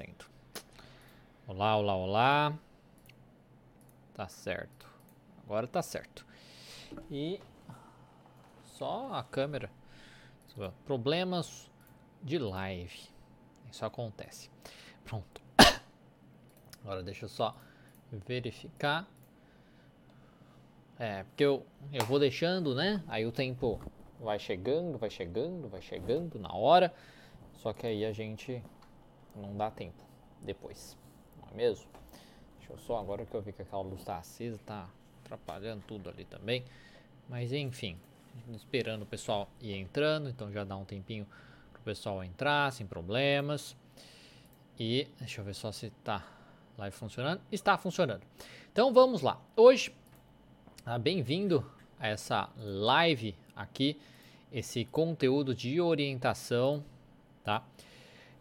acontecendo? Olá, olá, olá. Tá certo. Agora tá certo. E só a câmera. Problemas de live. Isso acontece. Pronto. Agora deixa eu só verificar. É, porque eu, eu vou deixando, né? Aí o tempo vai chegando, vai chegando, vai chegando na hora. Só que aí a gente não dá tempo depois, não é mesmo? Deixa eu só, agora que eu vi que aquela luz está acesa, tá atrapalhando tudo ali também. Mas enfim, esperando o pessoal ir entrando, então já dá um tempinho pro pessoal entrar sem problemas. E deixa eu ver só se tá live funcionando. Está funcionando. Então vamos lá. Hoje, ah, bem-vindo a essa live aqui, esse conteúdo de orientação tá?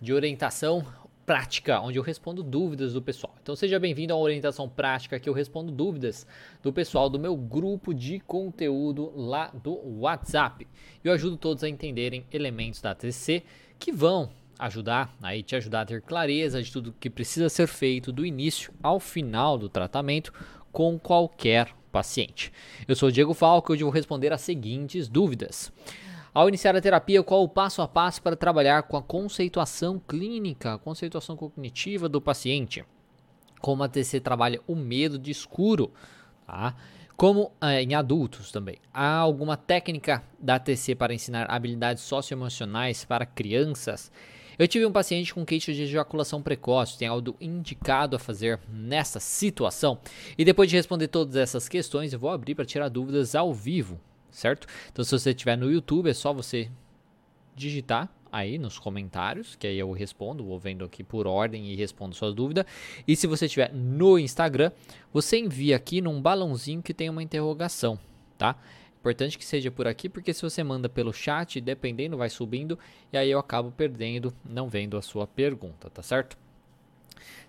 De orientação prática, onde eu respondo dúvidas do pessoal. Então seja bem-vindo à orientação prática que eu respondo dúvidas do pessoal do meu grupo de conteúdo lá do WhatsApp. Eu ajudo todos a entenderem elementos da TCC que vão ajudar aí te ajudar a ter clareza de tudo que precisa ser feito do início ao final do tratamento com qualquer paciente. Eu sou Diego Falco e hoje vou responder as seguintes dúvidas. Ao iniciar a terapia, qual o passo a passo para trabalhar com a conceituação clínica, a conceituação cognitiva do paciente? Como a TC trabalha o medo de escuro, tá? Como é, em adultos também. Há alguma técnica da TC para ensinar habilidades socioemocionais para crianças? Eu tive um paciente com queixa de ejaculação precoce. Tem algo indicado a fazer nessa situação? E depois de responder todas essas questões, eu vou abrir para tirar dúvidas ao vivo certo? Então, se você estiver no YouTube, é só você digitar aí nos comentários, que aí eu respondo, vou vendo aqui por ordem e respondo suas dúvidas. E se você estiver no Instagram, você envia aqui num balãozinho que tem uma interrogação, tá? Importante que seja por aqui, porque se você manda pelo chat, dependendo, vai subindo e aí eu acabo perdendo, não vendo a sua pergunta, tá certo?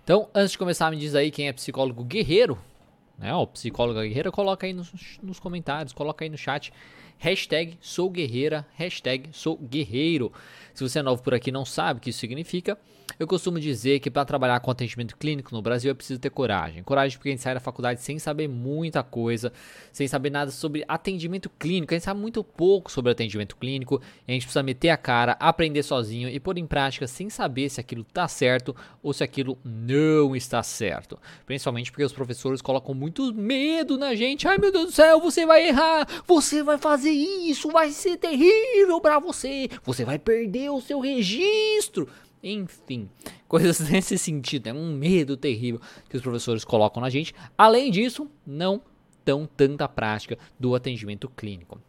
Então, antes de começar, me diz aí quem é psicólogo guerreiro, né? O psicóloga guerreira, coloca aí nos, nos comentários, coloca aí no chat. Hashtag sou guerreira, hashtag sou guerreiro. Se você é novo por aqui e não sabe o que isso significa, eu costumo dizer que para trabalhar com atendimento clínico no Brasil é preciso ter coragem. Coragem porque a gente sai da faculdade sem saber muita coisa, sem saber nada sobre atendimento clínico. A gente sabe muito pouco sobre atendimento clínico. a gente precisa meter a cara, aprender sozinho e pôr em prática sem saber se aquilo está certo ou se aquilo não está certo. Principalmente porque os professores colocam muito medo na gente. Ai meu Deus do céu, você vai errar, você vai fazer isso, vai ser terrível para você, você vai perder o seu registro. Enfim, coisas nesse sentido. É um medo terrível que os professores colocam na gente. Além disso, não dão tanta prática do atendimento clínico.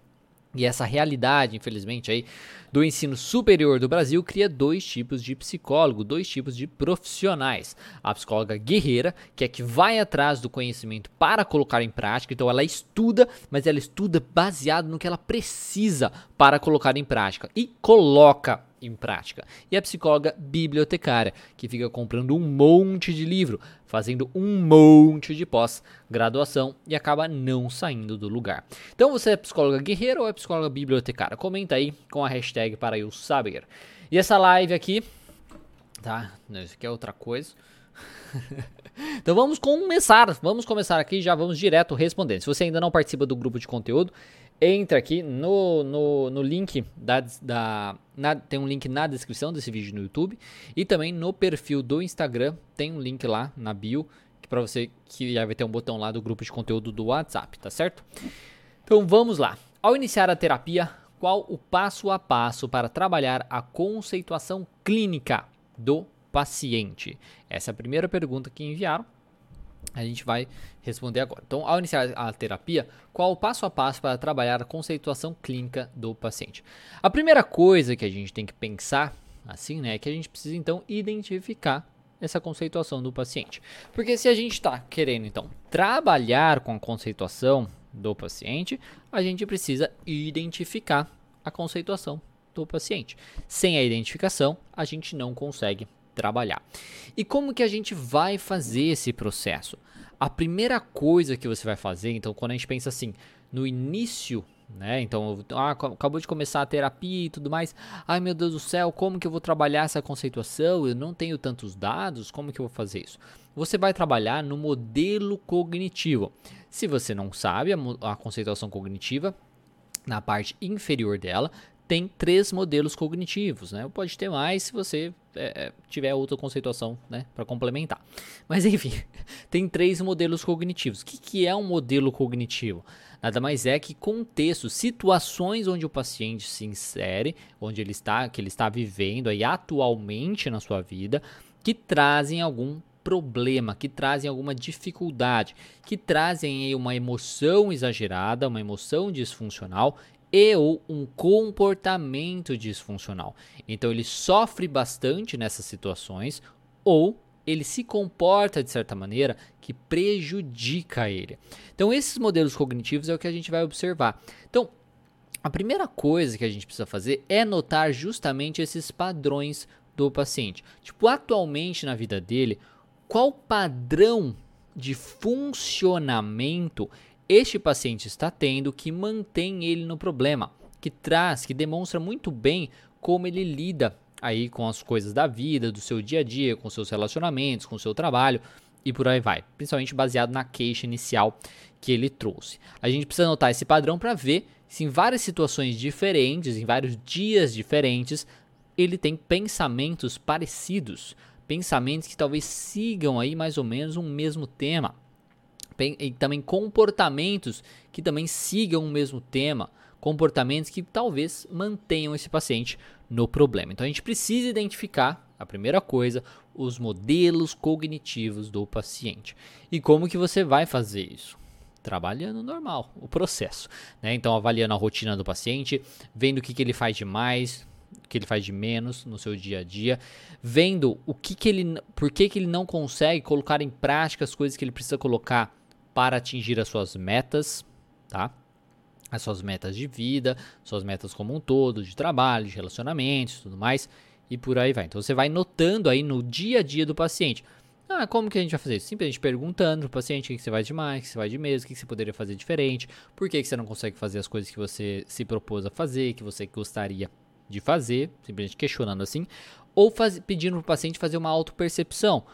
E essa realidade, infelizmente, aí do ensino superior do Brasil cria dois tipos de psicólogo, dois tipos de profissionais. A psicóloga guerreira, que é que vai atrás do conhecimento para colocar em prática, então ela estuda, mas ela estuda baseado no que ela precisa para colocar em prática e coloca em prática. E a psicóloga bibliotecária, que fica comprando um monte de livro, fazendo um monte de pós-graduação e acaba não saindo do lugar. Então você é psicóloga guerreira ou é psicóloga bibliotecária? Comenta aí com a hashtag para eu saber. E essa live aqui, tá? Isso aqui é outra coisa. então vamos começar, vamos começar aqui, já vamos direto respondendo. Se você ainda não participa do grupo de conteúdo, entra aqui no, no, no link da, da na, tem um link na descrição desse vídeo no YouTube e também no perfil do Instagram tem um link lá na bio que para você que já vai ter um botão lá do grupo de conteúdo do WhatsApp, tá certo? Então vamos lá. Ao iniciar a terapia, qual o passo a passo para trabalhar a conceituação clínica do paciente? Essa é a primeira pergunta que enviaram a gente vai responder agora. Então, ao iniciar a terapia, qual o passo a passo para trabalhar a conceituação clínica do paciente? A primeira coisa que a gente tem que pensar, assim, né, é que a gente precisa então identificar essa conceituação do paciente. Porque se a gente está querendo então trabalhar com a conceituação do paciente, a gente precisa identificar a conceituação do paciente. Sem a identificação, a gente não consegue trabalhar. E como que a gente vai fazer esse processo? A primeira coisa que você vai fazer, então, quando a gente pensa assim, no início né? Então, ah, acabou de começar a terapia e tudo mais. Ai meu Deus do céu, como que eu vou trabalhar essa conceituação? Eu não tenho tantos dados, como que eu vou fazer isso? Você vai trabalhar no modelo cognitivo. Se você não sabe a, a conceituação cognitiva, na parte inferior dela tem três modelos cognitivos, né? Pode ter mais se você é, é tiver outra conceituação, né, para complementar. Mas enfim, tem três modelos cognitivos. O que, que é um modelo cognitivo? Nada mais é que contextos, situações onde o paciente se insere, onde ele está, que ele está vivendo aí atualmente na sua vida, que trazem algum problema, que trazem alguma dificuldade, que trazem aí uma emoção exagerada, uma emoção disfuncional e ou um comportamento disfuncional. Então ele sofre bastante nessas situações ou ele se comporta de certa maneira que prejudica ele. Então, esses modelos cognitivos é o que a gente vai observar. Então, a primeira coisa que a gente precisa fazer é notar justamente esses padrões do paciente. Tipo, atualmente na vida dele, qual padrão de funcionamento este paciente está tendo que mantém ele no problema, que traz, que demonstra muito bem como ele lida aí com as coisas da vida, do seu dia a dia, com seus relacionamentos, com seu trabalho e por aí vai, principalmente baseado na queixa inicial que ele trouxe. A gente precisa notar esse padrão para ver se em várias situações diferentes, em vários dias diferentes, ele tem pensamentos parecidos, pensamentos que talvez sigam aí mais ou menos um mesmo tema. E também comportamentos que também sigam o mesmo tema, comportamentos que talvez mantenham esse paciente no problema. Então a gente precisa identificar, a primeira coisa, os modelos cognitivos do paciente. E como que você vai fazer isso? Trabalhando normal, o processo. Né? Então, avaliando a rotina do paciente, vendo o que, que ele faz de mais, o que ele faz de menos no seu dia a dia, vendo o que, que ele. por que, que ele não consegue colocar em prática as coisas que ele precisa colocar para atingir as suas metas, tá? as suas metas de vida, suas metas como um todo, de trabalho, de relacionamentos, tudo mais, e por aí vai. Então você vai notando aí no dia a dia do paciente. Ah, como que a gente vai fazer isso? Simplesmente perguntando pro paciente o que você vai de mais, o que você vai de menos, o que você poderia fazer diferente, por que você não consegue fazer as coisas que você se propôs a fazer, que você gostaria de fazer, simplesmente questionando assim, ou faz, pedindo pro paciente fazer uma autopercepção,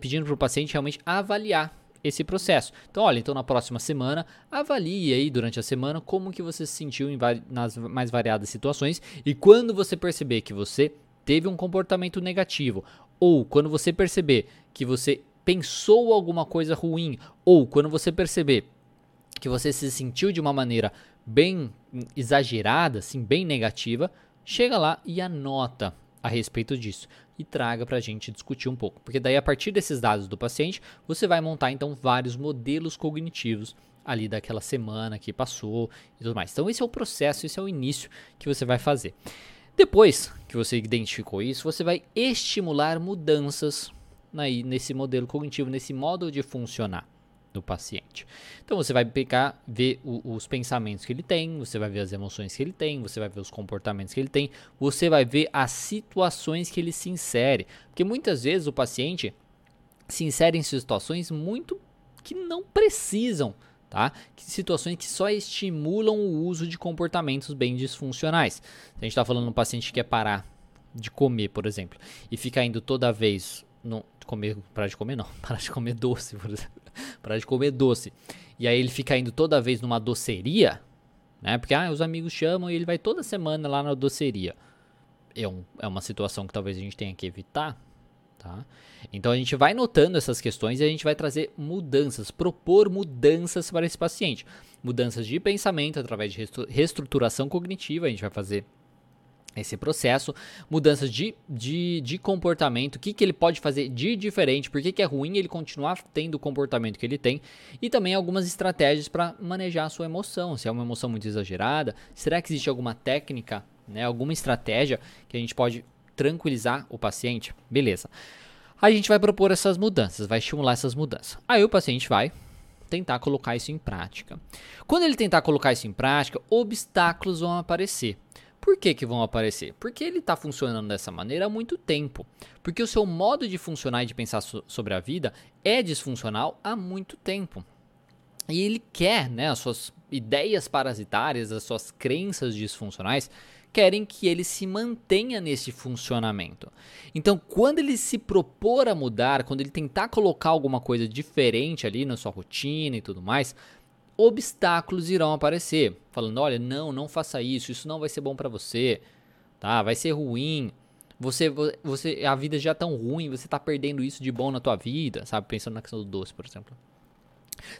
pedindo pro paciente realmente avaliar esse processo. Então, olha, então na próxima semana, avalie aí durante a semana como que você se sentiu nas mais variadas situações e quando você perceber que você teve um comportamento negativo ou quando você perceber que você pensou alguma coisa ruim ou quando você perceber que você se sentiu de uma maneira bem exagerada, assim, bem negativa, chega lá e anota a respeito disso e traga para a gente discutir um pouco. Porque daí, a partir desses dados do paciente, você vai montar então vários modelos cognitivos ali daquela semana que passou e tudo mais. Então, esse é o processo, esse é o início que você vai fazer. Depois que você identificou isso, você vai estimular mudanças nesse modelo cognitivo, nesse modo de funcionar do paciente. Então você vai pegar, ver o, os pensamentos que ele tem, você vai ver as emoções que ele tem, você vai ver os comportamentos que ele tem, você vai ver as situações que ele se insere. Porque muitas vezes o paciente se insere em situações muito que não precisam, tá? Situações que só estimulam o uso de comportamentos bem disfuncionais. Se a gente está falando de um paciente que quer parar de comer, por exemplo, e fica indo toda vez no, comer, parar de comer não, parar de comer doce, por exemplo parar de comer doce. E aí ele fica indo toda vez numa doceria, né? Porque ah, os amigos chamam e ele vai toda semana lá na doceria. É, um, é uma situação que talvez a gente tenha que evitar, tá? Então a gente vai notando essas questões e a gente vai trazer mudanças, propor mudanças para esse paciente. Mudanças de pensamento através de reestruturação cognitiva, a gente vai fazer esse processo, mudanças de, de, de comportamento, o que, que ele pode fazer de diferente, por que, que é ruim ele continuar tendo o comportamento que ele tem, e também algumas estratégias para manejar a sua emoção, se é uma emoção muito exagerada, será que existe alguma técnica, né, alguma estratégia que a gente pode tranquilizar o paciente? Beleza. A gente vai propor essas mudanças, vai estimular essas mudanças. Aí o paciente vai tentar colocar isso em prática. Quando ele tentar colocar isso em prática, obstáculos vão aparecer. Por que, que vão aparecer? Porque ele está funcionando dessa maneira há muito tempo. Porque o seu modo de funcionar e de pensar so sobre a vida é disfuncional há muito tempo. E ele quer, né, as suas ideias parasitárias, as suas crenças disfuncionais, querem que ele se mantenha nesse funcionamento. Então, quando ele se propor a mudar, quando ele tentar colocar alguma coisa diferente ali na sua rotina e tudo mais, obstáculos irão aparecer, falando: "Olha, não, não faça isso, isso não vai ser bom para você, tá? Vai ser ruim. Você você a vida já é tão ruim, você tá perdendo isso de bom na tua vida", sabe? Pensando na questão do doce, por exemplo.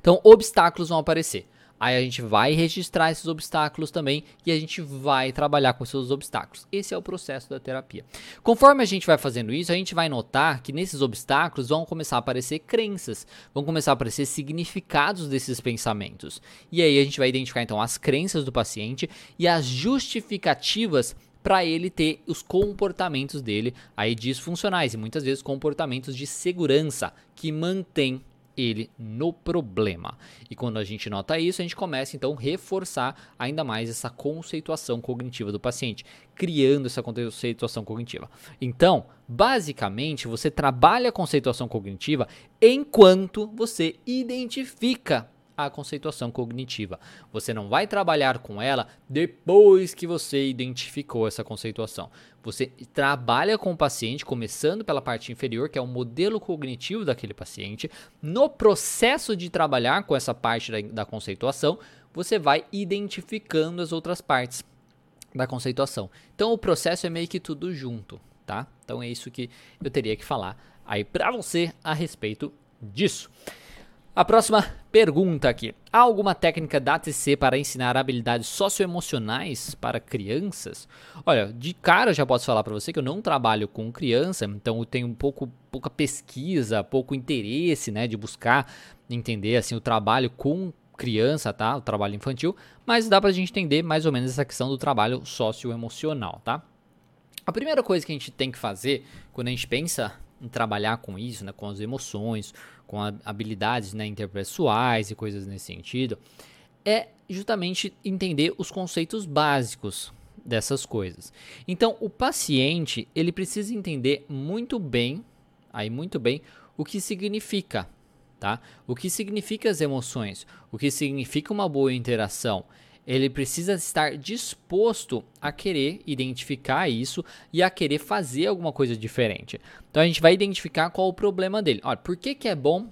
Então, obstáculos vão aparecer. Aí a gente vai registrar esses obstáculos também e a gente vai trabalhar com esses obstáculos. Esse é o processo da terapia. Conforme a gente vai fazendo isso, a gente vai notar que nesses obstáculos vão começar a aparecer crenças, vão começar a aparecer significados desses pensamentos. E aí a gente vai identificar então as crenças do paciente e as justificativas para ele ter os comportamentos dele aí disfuncionais e muitas vezes comportamentos de segurança que mantém ele no problema. E quando a gente nota isso, a gente começa então a reforçar ainda mais essa conceituação cognitiva do paciente, criando essa conceituação cognitiva. Então, basicamente, você trabalha a conceituação cognitiva enquanto você identifica a conceituação cognitiva. Você não vai trabalhar com ela depois que você identificou essa conceituação. Você trabalha com o paciente, começando pela parte inferior, que é o modelo cognitivo daquele paciente. No processo de trabalhar com essa parte da, da conceituação, você vai identificando as outras partes da conceituação. Então o processo é meio que tudo junto, tá? Então é isso que eu teria que falar aí para você a respeito disso. A próxima pergunta aqui. Há alguma técnica da ATC para ensinar habilidades socioemocionais para crianças? Olha, de cara já posso falar para você que eu não trabalho com criança, então eu tenho um pouco pouca pesquisa, pouco interesse, né, de buscar entender assim o trabalho com criança, tá? O trabalho infantil, mas dá pra gente entender mais ou menos essa questão do trabalho socioemocional, tá? A primeira coisa que a gente tem que fazer quando a gente pensa trabalhar com isso, né, com as emoções, com habilidades né, interpessoais e coisas nesse sentido, é justamente entender os conceitos básicos dessas coisas. Então, o paciente ele precisa entender muito bem, aí muito bem, o que significa, tá? O que significa as emoções, o que significa uma boa interação ele precisa estar disposto a querer identificar isso e a querer fazer alguma coisa diferente. Então a gente vai identificar qual o problema dele. Olha, por que, que é bom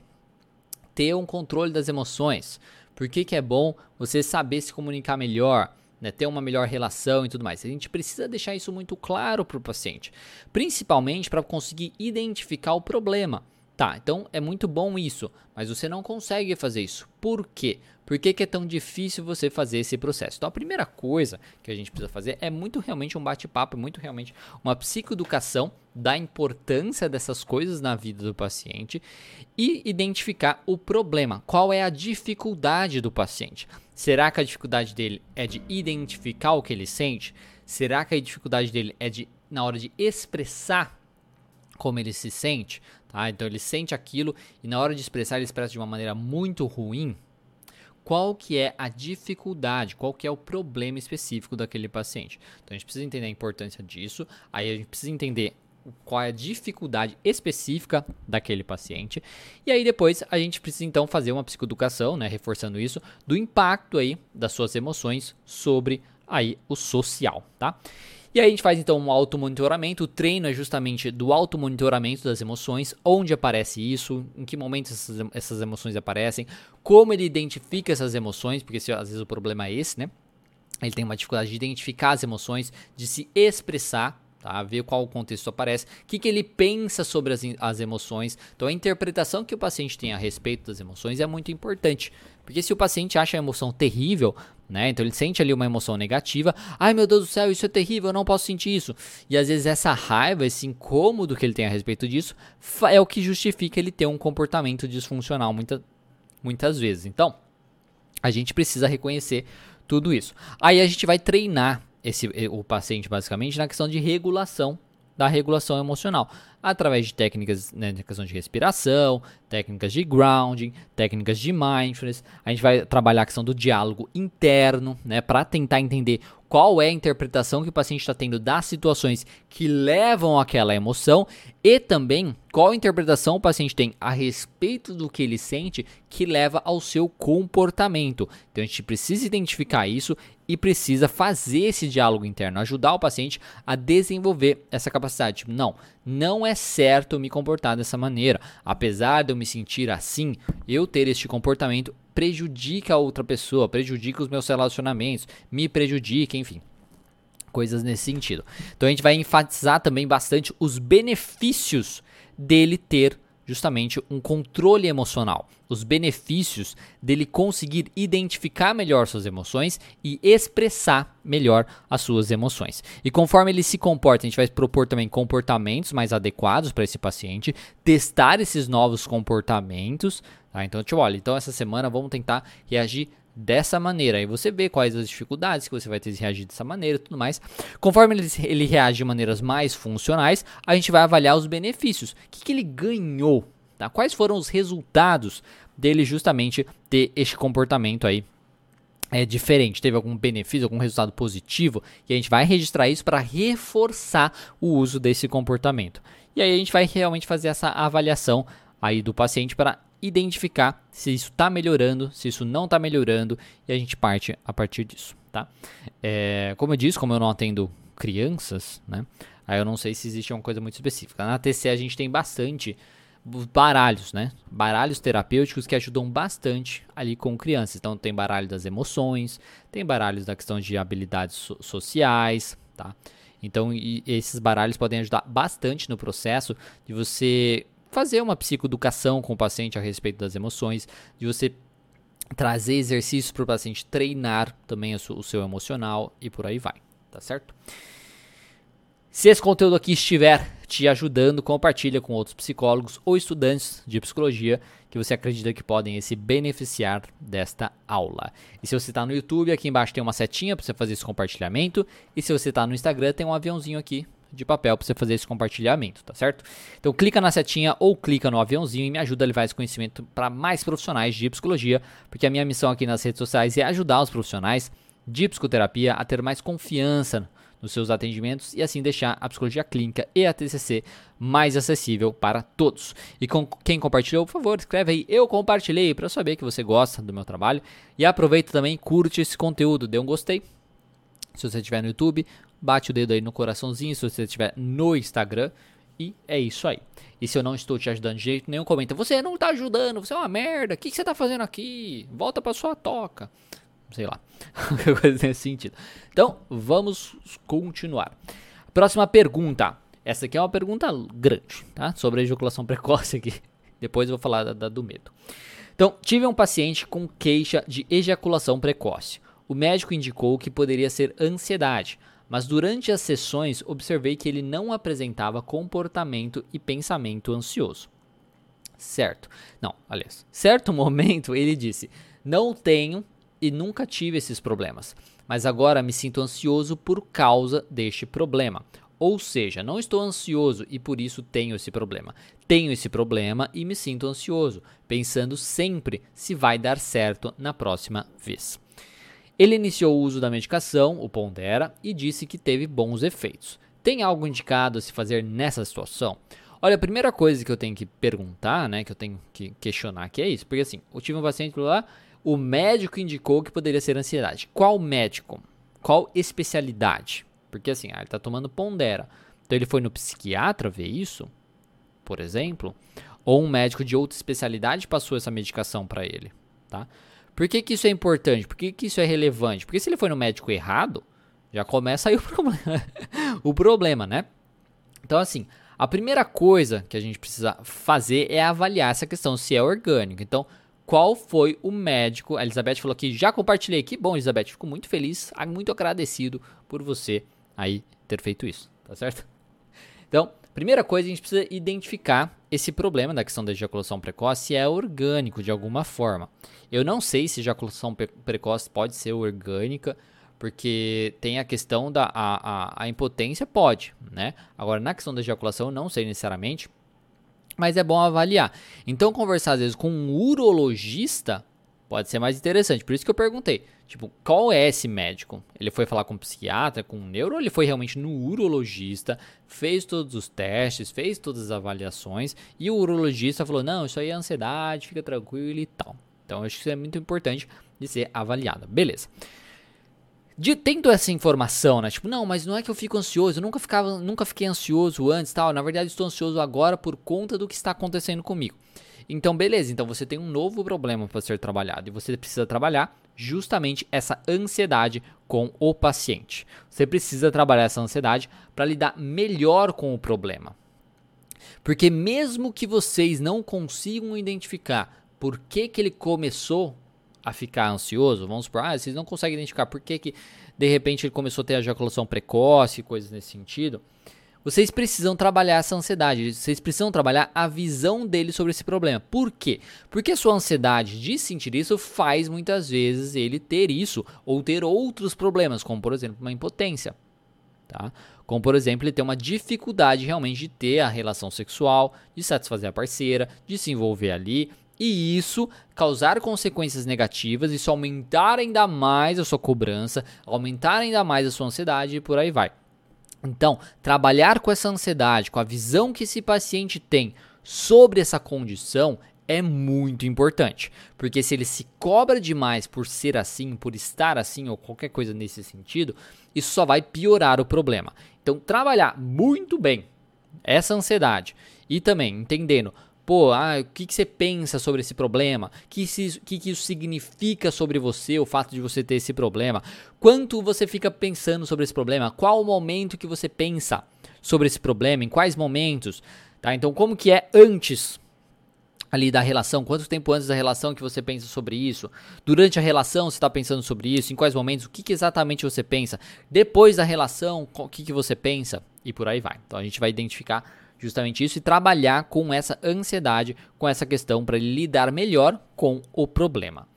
ter um controle das emoções? Por que, que é bom você saber se comunicar melhor? Né, ter uma melhor relação e tudo mais. A gente precisa deixar isso muito claro para o paciente, principalmente para conseguir identificar o problema. Tá, então é muito bom isso, mas você não consegue fazer isso. Por quê? Por que, que, é tão difícil você fazer esse processo? Então, a primeira coisa que a gente precisa fazer é muito realmente um bate-papo, muito realmente uma psicoeducação da importância dessas coisas na vida do paciente e identificar o problema. Qual é a dificuldade do paciente? Será que a dificuldade dele é de identificar o que ele sente? Será que a dificuldade dele é de, na hora de expressar como ele se sente? Tá? Então ele sente aquilo e na hora de expressar ele expressa de uma maneira muito ruim. Qual que é a dificuldade, qual que é o problema específico daquele paciente? Então a gente precisa entender a importância disso, aí a gente precisa entender qual é a dificuldade específica daquele paciente. E aí depois a gente precisa então fazer uma psicoeducação, né, reforçando isso, do impacto aí das suas emoções sobre aí o social, tá? E aí a gente faz então um automonitoramento. O treino é justamente do automonitoramento das emoções, onde aparece isso, em que momento essas, essas emoções aparecem, como ele identifica essas emoções, porque se, às vezes o problema é esse, né? Ele tem uma dificuldade de identificar as emoções, de se expressar Tá? Ver qual contexto aparece, o que, que ele pensa sobre as, as emoções. Então, a interpretação que o paciente tem a respeito das emoções é muito importante. Porque se o paciente acha a emoção terrível, né? Então ele sente ali uma emoção negativa. Ai meu Deus do céu, isso é terrível, eu não posso sentir isso. E às vezes essa raiva, esse incômodo que ele tem a respeito disso, é o que justifica ele ter um comportamento disfuncional muita, muitas vezes. Então, a gente precisa reconhecer tudo isso. Aí a gente vai treinar esse, o paciente basicamente na questão de regulação da regulação emocional, através de técnicas né, de questão de respiração, técnicas de grounding, técnicas de mindfulness. A gente vai trabalhar a questão do diálogo interno, né, para tentar entender qual é a interpretação que o paciente está tendo das situações que levam àquela emoção e também qual interpretação o paciente tem a respeito do que ele sente que leva ao seu comportamento. Então a gente precisa identificar isso e precisa fazer esse diálogo interno, ajudar o paciente a desenvolver essa capacidade. Tipo, não, não é certo me comportar dessa maneira. Apesar de eu me sentir assim, eu ter este comportamento prejudica a outra pessoa, prejudica os meus relacionamentos, me prejudica, enfim. Coisas nesse sentido. Então a gente vai enfatizar também bastante os benefícios dele ter justamente um controle emocional, os benefícios dele conseguir identificar melhor suas emoções e expressar melhor as suas emoções. E conforme ele se comporta, a gente vai propor também comportamentos mais adequados para esse paciente, testar esses novos comportamentos. Tá? Então, tipo, olha, então essa semana vamos tentar reagir dessa maneira. Aí você vê quais as dificuldades que você vai ter de reagir dessa maneira e tudo mais. Conforme ele, ele reage de maneiras mais funcionais, a gente vai avaliar os benefícios. O que, que ele ganhou? Tá? Quais foram os resultados dele justamente ter este comportamento aí é diferente, teve algum benefício, algum resultado positivo, e a gente vai registrar isso para reforçar o uso desse comportamento. E aí a gente vai realmente fazer essa avaliação aí do paciente para identificar se isso está melhorando, se isso não está melhorando e a gente parte a partir disso, tá? É, como eu disse, como eu não atendo crianças, né? Aí eu não sei se existe uma coisa muito específica. Na TC a gente tem bastante baralhos, né? Baralhos terapêuticos que ajudam bastante ali com crianças. Então tem baralho das emoções, tem baralhos da questão de habilidades so sociais, tá? Então esses baralhos podem ajudar bastante no processo de você fazer uma psicoeducação com o paciente a respeito das emoções, de você trazer exercícios para o paciente treinar também o seu emocional e por aí vai, tá certo? Se esse conteúdo aqui estiver te ajudando, compartilha com outros psicólogos ou estudantes de psicologia que você acredita que podem se beneficiar desta aula. E se você está no YouTube, aqui embaixo tem uma setinha para você fazer esse compartilhamento. E se você está no Instagram, tem um aviãozinho aqui de papel para você fazer esse compartilhamento, tá certo? Então clica na setinha ou clica no aviãozinho e me ajuda a levar esse conhecimento para mais profissionais de psicologia, porque a minha missão aqui nas redes sociais é ajudar os profissionais de psicoterapia a ter mais confiança nos seus atendimentos e assim deixar a psicologia clínica e a TCC mais acessível para todos. E com quem compartilhou, por favor, escreve aí eu compartilhei para saber que você gosta do meu trabalho e aproveita também curte esse conteúdo, dê um gostei. Se você estiver no YouTube, bate o dedo aí no coraçãozinho se você estiver no Instagram. E é isso aí. E se eu não estou te ajudando de jeito nenhum, comenta. Você não está ajudando, você é uma merda. O que, que você está fazendo aqui? Volta para sua toca. Sei lá. coisa nesse sentido. Então, vamos continuar. Próxima pergunta. Essa aqui é uma pergunta grande, tá? Sobre a ejaculação precoce aqui. Depois eu vou falar da, da do medo. Então, tive um paciente com queixa de ejaculação precoce. O médico indicou que poderia ser ansiedade, mas durante as sessões observei que ele não apresentava comportamento e pensamento ansioso. Certo. Não, aliás, certo momento ele disse: "Não tenho e nunca tive esses problemas, mas agora me sinto ansioso por causa deste problema. Ou seja, não estou ansioso e por isso tenho esse problema. Tenho esse problema e me sinto ansioso, pensando sempre se vai dar certo na próxima vez. Ele iniciou o uso da medicação, o Pondera, e disse que teve bons efeitos. Tem algo indicado a se fazer nessa situação? Olha, a primeira coisa que eu tenho que perguntar, né, que eu tenho que questionar que é isso, porque assim, eu tive um paciente lá, o médico indicou que poderia ser ansiedade. Qual médico? Qual especialidade? Porque assim, ah, ele está tomando Pondera. Então ele foi no psiquiatra ver isso, por exemplo, ou um médico de outra especialidade passou essa medicação para ele, tá? Por que, que isso é importante? Por que, que isso é relevante? Porque se ele foi no médico errado, já começa aí o problema, o problema, né? Então, assim, a primeira coisa que a gente precisa fazer é avaliar essa questão se é orgânico. Então, qual foi o médico? A Elizabeth falou que já compartilhei. Que bom, Elizabeth. Fico muito feliz, muito agradecido por você aí ter feito isso, tá certo? Então, primeira coisa, a gente precisa identificar esse problema da questão da ejaculação precoce é orgânico de alguma forma. Eu não sei se ejaculação precoce pode ser orgânica, porque tem a questão da a, a, a impotência, pode, né? Agora, na questão da ejaculação, não sei necessariamente, mas é bom avaliar. Então, conversar às vezes com um urologista Pode ser mais interessante. Por isso que eu perguntei. Tipo, qual é esse médico? Ele foi falar com um psiquiatra, com um neuro, ou ele foi realmente no urologista, fez todos os testes, fez todas as avaliações, e o urologista falou: não, isso aí é ansiedade, fica tranquilo e tal. Então, acho que isso é muito importante de ser avaliado. Beleza. De, tendo essa informação, né? Tipo, não, mas não é que eu fico ansioso, eu nunca, ficava, nunca fiquei ansioso antes tal. Na verdade, estou ansioso agora por conta do que está acontecendo comigo. Então, beleza, então você tem um novo problema para ser trabalhado e você precisa trabalhar justamente essa ansiedade com o paciente. Você precisa trabalhar essa ansiedade para lidar melhor com o problema. Porque mesmo que vocês não consigam identificar por que, que ele começou a ficar ansioso, vamos supor, ah, vocês não conseguem identificar por que, que de repente ele começou a ter ejaculação precoce, coisas nesse sentido, vocês precisam trabalhar essa ansiedade, vocês precisam trabalhar a visão dele sobre esse problema. Por quê? Porque a sua ansiedade de sentir isso faz muitas vezes ele ter isso ou ter outros problemas, como por exemplo uma impotência. Tá? Como por exemplo, ele ter uma dificuldade realmente de ter a relação sexual, de satisfazer a parceira, de se envolver ali, e isso causar consequências negativas, isso aumentar ainda mais a sua cobrança, aumentar ainda mais a sua ansiedade e por aí vai. Então, trabalhar com essa ansiedade, com a visão que esse paciente tem sobre essa condição é muito importante, porque se ele se cobra demais por ser assim, por estar assim ou qualquer coisa nesse sentido, isso só vai piorar o problema. Então, trabalhar muito bem essa ansiedade e também entendendo Pô, ah, o que, que você pensa sobre esse problema? O que, que, que isso significa sobre você, o fato de você ter esse problema? Quanto você fica pensando sobre esse problema? Qual o momento que você pensa sobre esse problema? Em quais momentos? Tá? Então, como que é antes ali da relação, quanto tempo antes da relação que você pensa sobre isso, durante a relação você está pensando sobre isso, em quais momentos, o que, que, exatamente você pensa, depois da relação, o que, que você pensa e por aí vai. Então a gente vai identificar justamente isso e trabalhar com essa ansiedade, com essa questão para lidar melhor com o problema.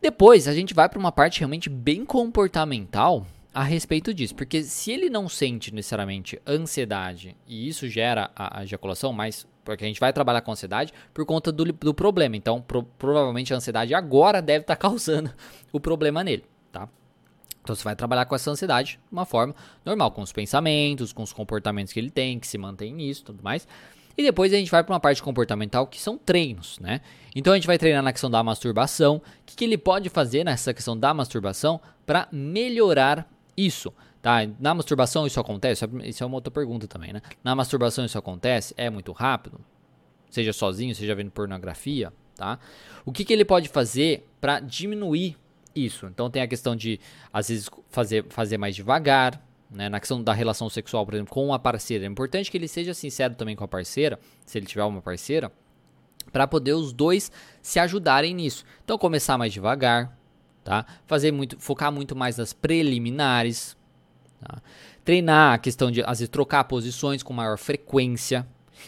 Depois a gente vai para uma parte realmente bem comportamental a respeito disso, porque se ele não sente necessariamente ansiedade e isso gera a, ejaculação, mas porque a gente vai trabalhar com ansiedade por conta do, do problema, então pro, provavelmente a ansiedade agora deve estar tá causando o problema nele? Então você vai trabalhar com essa ansiedade de uma forma normal, com os pensamentos, com os comportamentos que ele tem, que se mantém nisso, tudo mais. E depois a gente vai para uma parte comportamental que são treinos, né? Então a gente vai treinar na questão da masturbação. O que, que ele pode fazer nessa questão da masturbação para melhorar isso? Tá? Na masturbação isso acontece? Isso é uma outra pergunta também, né? Na masturbação isso acontece? É muito rápido? Seja sozinho, seja vendo pornografia, tá? O que, que ele pode fazer para diminuir isso. Então tem a questão de, às vezes, fazer, fazer mais devagar, né? Na questão da relação sexual, por exemplo, com a parceira. É importante que ele seja sincero também com a parceira, se ele tiver uma parceira, para poder os dois se ajudarem nisso. Então começar mais devagar, tá? Fazer muito, focar muito mais nas preliminares, tá? Treinar a questão de, às vezes, trocar posições com maior frequência.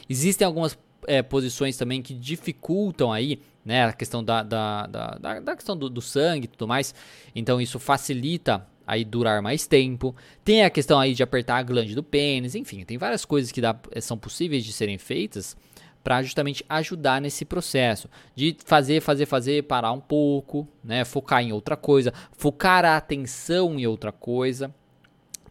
Existem algumas é, posições também que dificultam aí né? A questão da, da, da, da questão do, do sangue e tudo mais. Então isso facilita aí durar mais tempo. Tem a questão aí de apertar a glande do pênis, enfim, tem várias coisas que dá, são possíveis de serem feitas para justamente ajudar nesse processo de fazer, fazer, fazer, parar um pouco, né? Focar em outra coisa, focar a atenção em outra coisa.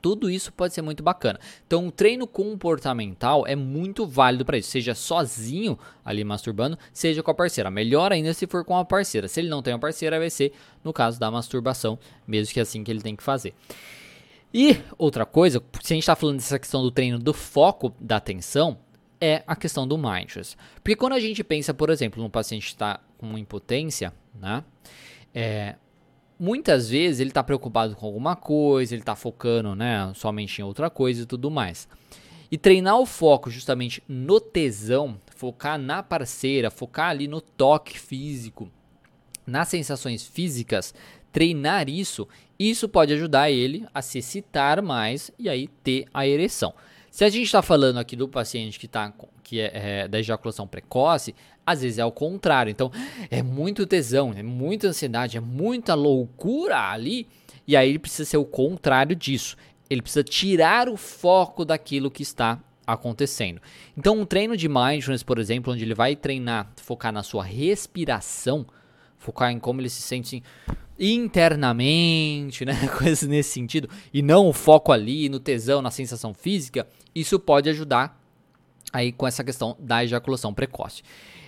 Tudo isso pode ser muito bacana. Então, o treino comportamental é muito válido para isso, seja sozinho ali masturbando, seja com a parceira. Melhor ainda se for com a parceira. Se ele não tem uma parceira, vai ser no caso da masturbação, mesmo que é assim que ele tem que fazer. E outra coisa, se a gente está falando dessa questão do treino do foco da atenção, é a questão do mindfulness. Porque quando a gente pensa, por exemplo, num paciente que está com impotência, né? É, muitas vezes ele está preocupado com alguma coisa, ele está focando né, somente em outra coisa e tudo mais. E treinar o foco justamente no tesão, focar na parceira, focar ali no toque físico, nas sensações físicas, treinar isso, isso pode ajudar ele a se excitar mais e aí ter a ereção. Se a gente está falando aqui do paciente que, tá, que é, é, da ejaculação precoce, às vezes é o contrário. Então, é muito tesão, é muita ansiedade, é muita loucura ali. E aí ele precisa ser o contrário disso. Ele precisa tirar o foco daquilo que está acontecendo. Então, um treino de mindfulness, por exemplo, onde ele vai treinar, focar na sua respiração, focar em como ele se sente assim, internamente, né? Coisas nesse sentido, e não o foco ali no tesão, na sensação física, isso pode ajudar aí com essa questão da ejaculação precoce.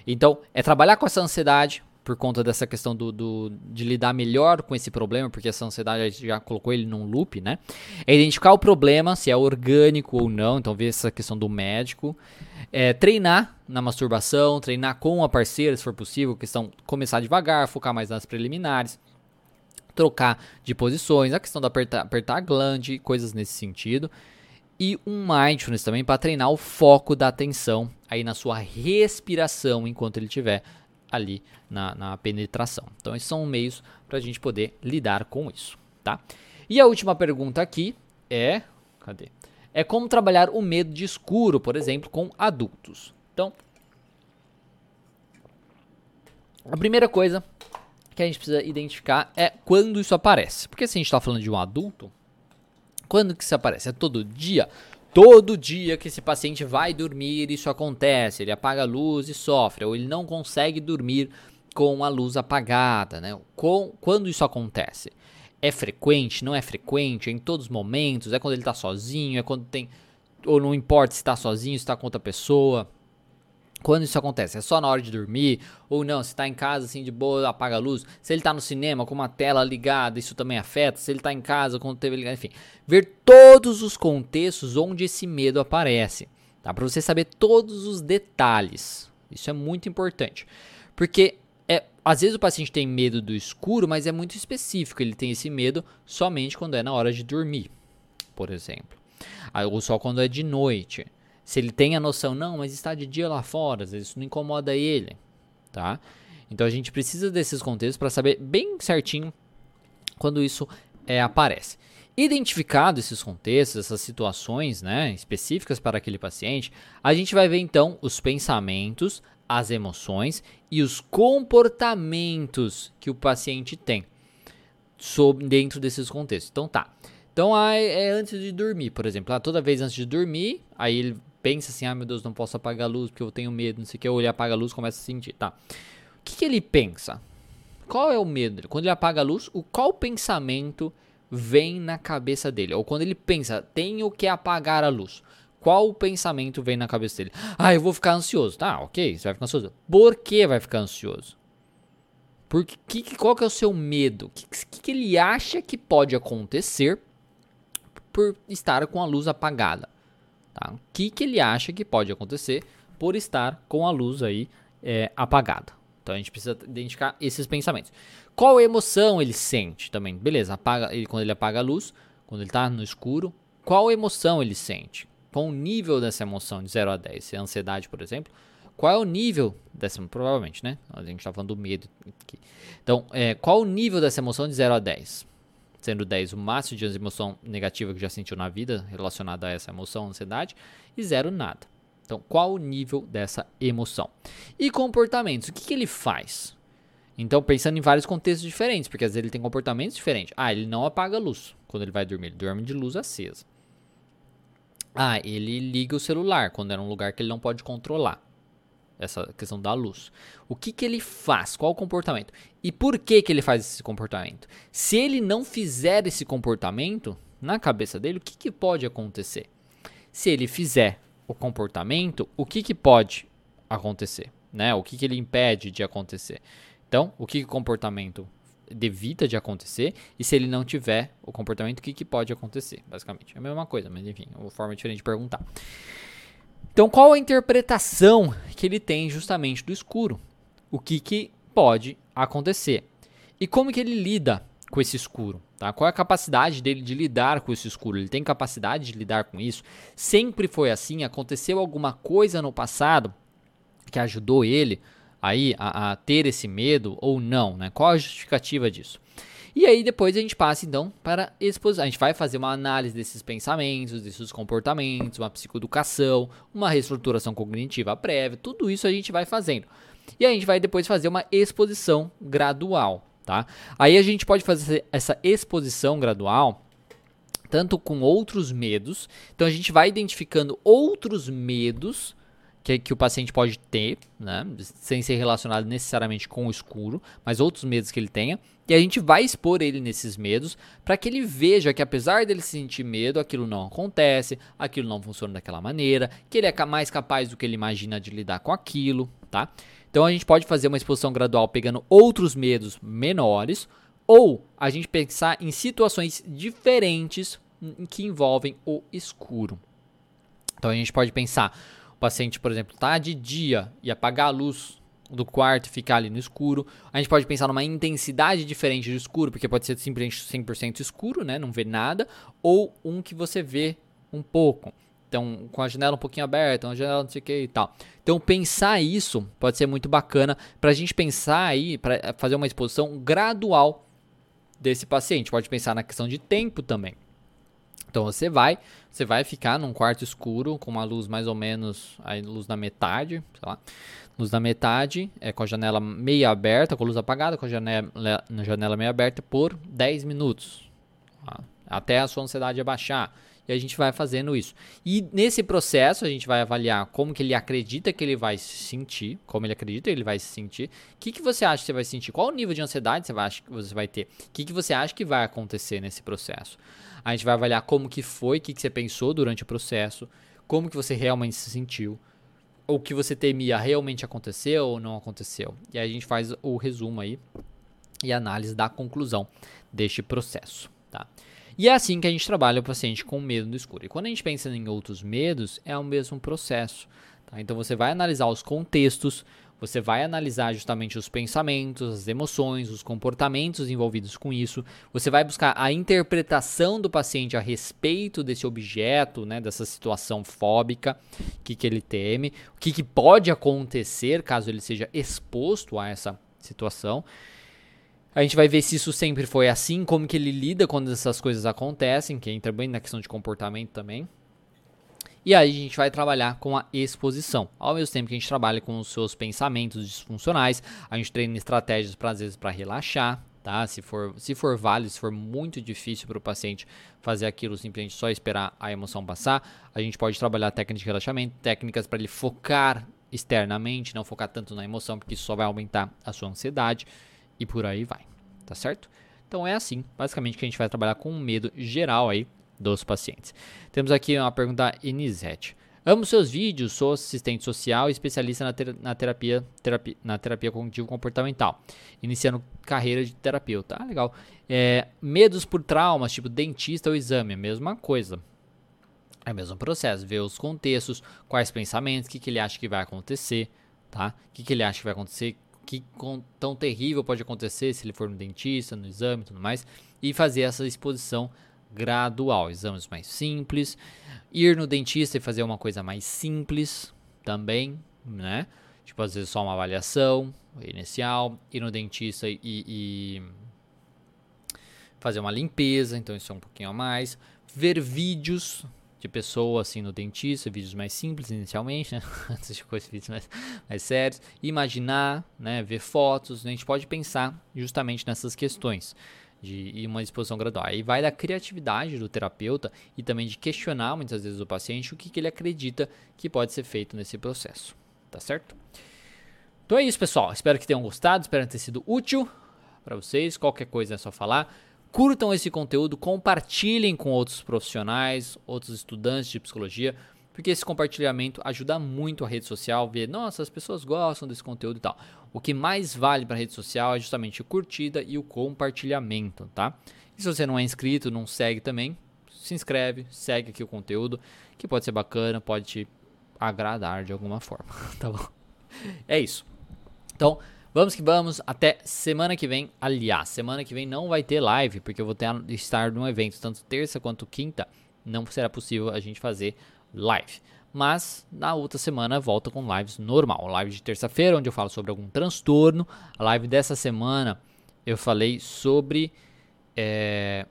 Então, é trabalhar com essa ansiedade por conta dessa questão do, do, de lidar melhor com esse problema, porque essa ansiedade já colocou ele num loop, né? É identificar o problema, se é orgânico ou não, então ver essa questão do médico. É, treinar na masturbação, treinar com a parceira, se for possível, questão começar devagar, focar mais nas preliminares trocar de posições, a questão de apertar, apertar a glande, coisas nesse sentido. E um mindfulness também para treinar o foco da atenção aí na sua respiração enquanto ele estiver ali na, na penetração. Então, esses são meios para a gente poder lidar com isso, tá? E a última pergunta aqui é, cadê? É como trabalhar o medo de escuro, por exemplo, com adultos. Então, a primeira coisa que a gente precisa identificar é quando isso aparece. Porque se a gente está falando de um adulto, quando que isso aparece? É todo dia? Todo dia que esse paciente vai dormir, isso acontece. Ele apaga a luz e sofre, ou ele não consegue dormir com a luz apagada, né? Com, quando isso acontece? É frequente? Não é frequente? É em todos os momentos? É quando ele está sozinho? É quando tem. Ou não importa se está sozinho, se está com outra pessoa? Quando isso acontece? É só na hora de dormir? Ou não? Se está em casa assim de boa, apaga a luz. Se ele está no cinema com uma tela ligada, isso também afeta. Se ele está em casa com a TV ligada, enfim. Ver todos os contextos onde esse medo aparece. Tá? Para você saber todos os detalhes. Isso é muito importante. Porque é, às vezes o paciente tem medo do escuro, mas é muito específico. Ele tem esse medo somente quando é na hora de dormir, por exemplo. Ou só quando é de noite. Se ele tem a noção, não, mas está de dia lá fora, isso não incomoda ele, tá? Então a gente precisa desses contextos para saber bem certinho quando isso é, aparece. Identificado esses contextos, essas situações né, específicas para aquele paciente, a gente vai ver então os pensamentos, as emoções e os comportamentos que o paciente tem sobre, dentro desses contextos. Então tá. Então ah, é, é antes de dormir, por exemplo. Ah, toda vez antes de dormir, aí ele pensa assim, ah meu Deus, não posso apagar a luz porque eu tenho medo, não sei o que, ou ele apaga a luz começa a sentir, tá. O que, que ele pensa? Qual é o medo? Quando ele apaga a luz, o qual pensamento vem na cabeça dele? Ou quando ele pensa, tenho que apagar a luz, qual pensamento vem na cabeça dele? Ah, eu vou ficar ansioso. Tá, ok, você vai ficar ansioso. Por que vai ficar ansioso? Por que, qual que é o seu medo? O que, que ele acha que pode acontecer por estar com a luz apagada? Tá? O que, que ele acha que pode acontecer por estar com a luz aí é, apagada. Então a gente precisa identificar esses pensamentos. Qual emoção ele sente também? Beleza, apaga, ele, quando ele apaga a luz, quando ele está no escuro, qual emoção ele sente? Qual o nível dessa emoção de 0 a 10? Se é ansiedade, por exemplo, qual é o nível dessa, provavelmente, né? A gente está falando do medo aqui. Então, é, qual o nível dessa emoção de 0 a 10? Sendo 10 o máximo de emoção negativa que já sentiu na vida relacionada a essa emoção, ansiedade, e 0 nada. Então, qual o nível dessa emoção? E comportamentos, o que, que ele faz? Então, pensando em vários contextos diferentes, porque às vezes ele tem comportamentos diferentes. Ah, ele não apaga a luz quando ele vai dormir, ele dorme de luz acesa. Ah, ele liga o celular quando é um lugar que ele não pode controlar essa questão da luz. O que, que ele faz? Qual o comportamento? E por que, que ele faz esse comportamento? Se ele não fizer esse comportamento, na cabeça dele, o que, que pode acontecer? Se ele fizer o comportamento, o que, que pode acontecer? Né? O que, que ele impede de acontecer? Então, o que, que o comportamento evita de acontecer? E se ele não tiver o comportamento, o que, que pode acontecer? Basicamente, é a mesma coisa, mas enfim, uma forma diferente de perguntar. Então, qual a interpretação que ele tem justamente do escuro? O que, que pode acontecer? E como que ele lida com esse escuro? Tá? Qual é a capacidade dele de lidar com esse escuro? Ele tem capacidade de lidar com isso? Sempre foi assim? Aconteceu alguma coisa no passado que ajudou ele aí a, a ter esse medo ou não? Né? Qual a justificativa disso? E aí depois a gente passa então para exposição. A gente vai fazer uma análise desses pensamentos, desses comportamentos, uma psicoeducação, uma reestruturação cognitiva prévia, tudo isso a gente vai fazendo. E a gente vai depois fazer uma exposição gradual, tá? Aí a gente pode fazer essa exposição gradual tanto com outros medos. Então a gente vai identificando outros medos que, que o paciente pode ter, né, sem ser relacionado necessariamente com o escuro, mas outros medos que ele tenha. E a gente vai expor ele nesses medos para que ele veja que apesar dele sentir medo, aquilo não acontece, aquilo não funciona daquela maneira, que ele é mais capaz do que ele imagina de lidar com aquilo, tá? Então a gente pode fazer uma exposição gradual pegando outros medos menores ou a gente pensar em situações diferentes que envolvem o escuro. Então a gente pode pensar, paciente, por exemplo, está de dia e apagar a luz do quarto ficar ali no escuro. A gente pode pensar numa intensidade diferente do escuro, porque pode ser simplesmente 100% escuro, né, não vê nada, ou um que você vê um pouco. Então, com a janela um pouquinho aberta, uma janela não sei o que e tal. Então, pensar isso pode ser muito bacana para a gente pensar aí, para fazer uma exposição gradual desse paciente. Pode pensar na questão de tempo também. Então você vai, você vai ficar num quarto escuro com uma luz mais ou menos, a luz na metade, sei lá, luz na metade, é com a janela meia aberta, com a luz apagada, com a janela, janela meia aberta por 10 minutos, tá? até a sua ansiedade abaixar. E a gente vai fazendo isso. E nesse processo a gente vai avaliar como que ele acredita que ele vai se sentir, como ele acredita que ele vai se sentir. O que, que você acha que você vai sentir? Qual o nível de ansiedade você, vai, que você vai ter? O que, que você acha que vai acontecer nesse processo? A gente vai avaliar como que foi, o que, que você pensou durante o processo, como que você realmente se sentiu, o que você temia realmente aconteceu ou não aconteceu. E aí a gente faz o resumo aí e análise da conclusão deste processo, tá? E é assim que a gente trabalha o paciente com medo no escuro. E quando a gente pensa em outros medos, é o mesmo processo. Tá? Então você vai analisar os contextos, você vai analisar justamente os pensamentos, as emoções, os comportamentos envolvidos com isso. Você vai buscar a interpretação do paciente a respeito desse objeto, né, dessa situação fóbica, o que, que ele teme, o que, que pode acontecer caso ele seja exposto a essa situação. A gente vai ver se isso sempre foi assim, como que ele lida quando essas coisas acontecem, que entra bem na questão de comportamento também. E aí a gente vai trabalhar com a exposição. Ao mesmo tempo que a gente trabalha com os seus pensamentos disfuncionais, a gente treina estratégias para às vezes para relaxar, tá? Se for, se for válido, se for muito difícil para o paciente fazer aquilo, simplesmente só esperar a emoção passar, a gente pode trabalhar técnicas de relaxamento, técnicas para ele focar externamente, não focar tanto na emoção, porque isso só vai aumentar a sua ansiedade e por aí vai, tá certo? Então é assim, basicamente, que a gente vai trabalhar com o medo geral aí dos pacientes. Temos aqui uma pergunta da Enisete. Amo seus vídeos, sou assistente social e especialista na, ter na terapia, terapia, na terapia cognitivo-comportamental, iniciando carreira de terapeuta. Ah, legal. É, medos por traumas, tipo dentista ou exame, mesma coisa. É o mesmo processo, ver os contextos, quais pensamentos, o que, que ele acha que vai acontecer, tá? O que, que ele acha que vai acontecer, que tão terrível pode acontecer se ele for no dentista, no exame e tudo mais, e fazer essa exposição gradual, exames mais simples, ir no dentista e fazer uma coisa mais simples também, né? Tipo, às vezes só uma avaliação inicial, ir no dentista e, e fazer uma limpeza, então isso é um pouquinho a mais. Ver vídeos de pessoa assim no dentista, vídeos mais simples inicialmente, né? Antes de coisas vídeos mais, mais sérios. Imaginar, né? Ver fotos, né? a gente pode pensar justamente nessas questões de uma exposição gradual. Aí vai da criatividade do terapeuta e também de questionar muitas vezes o paciente o que, que ele acredita que pode ser feito nesse processo, tá certo? Então é isso, pessoal. Espero que tenham gostado, espero ter sido útil para vocês. Qualquer coisa é só falar. Curtam esse conteúdo, compartilhem com outros profissionais, outros estudantes de psicologia, porque esse compartilhamento ajuda muito a rede social ver, nossa, as pessoas gostam desse conteúdo e tal. O que mais vale para a rede social é justamente a curtida e o compartilhamento, tá? E se você não é inscrito, não segue também, se inscreve, segue aqui o conteúdo, que pode ser bacana, pode te agradar de alguma forma, tá bom? É isso. Então, Vamos que vamos, até semana que vem. Aliás, semana que vem não vai ter live, porque eu vou ter, estar num evento, tanto terça quanto quinta, não será possível a gente fazer live. Mas na outra semana volta com lives normal. Live de terça-feira, onde eu falo sobre algum transtorno. A live dessa semana eu falei sobre. É...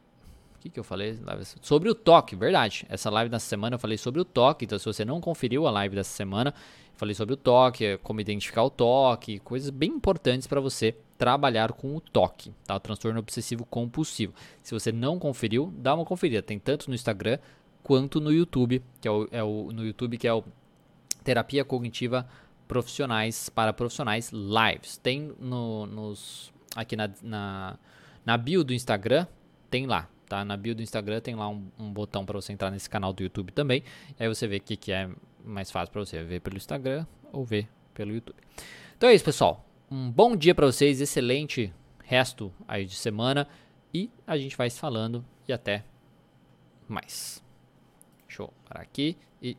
O que, que eu falei? Sobre o toque, verdade. Essa live dessa semana eu falei sobre o toque. Então, se você não conferiu a live dessa semana, Falei sobre o toque, como identificar o toque, coisas bem importantes para você trabalhar com o toque, tá? O transtorno obsessivo compulsivo. Se você não conferiu, dá uma conferida. Tem tanto no Instagram quanto no YouTube, que é o, é o no YouTube que é o Terapia Cognitiva Profissionais para Profissionais Lives. Tem no, nos aqui na, na, na bio do Instagram, tem lá, tá? Na bio do Instagram tem lá um, um botão para você entrar nesse canal do YouTube também. Aí você vê o que, que é mais fácil para você, ver pelo Instagram ou ver pelo YouTube. Então é isso, pessoal. Um bom dia para vocês, excelente resto aí de semana e a gente vai se falando e até mais. Deixa eu parar aqui e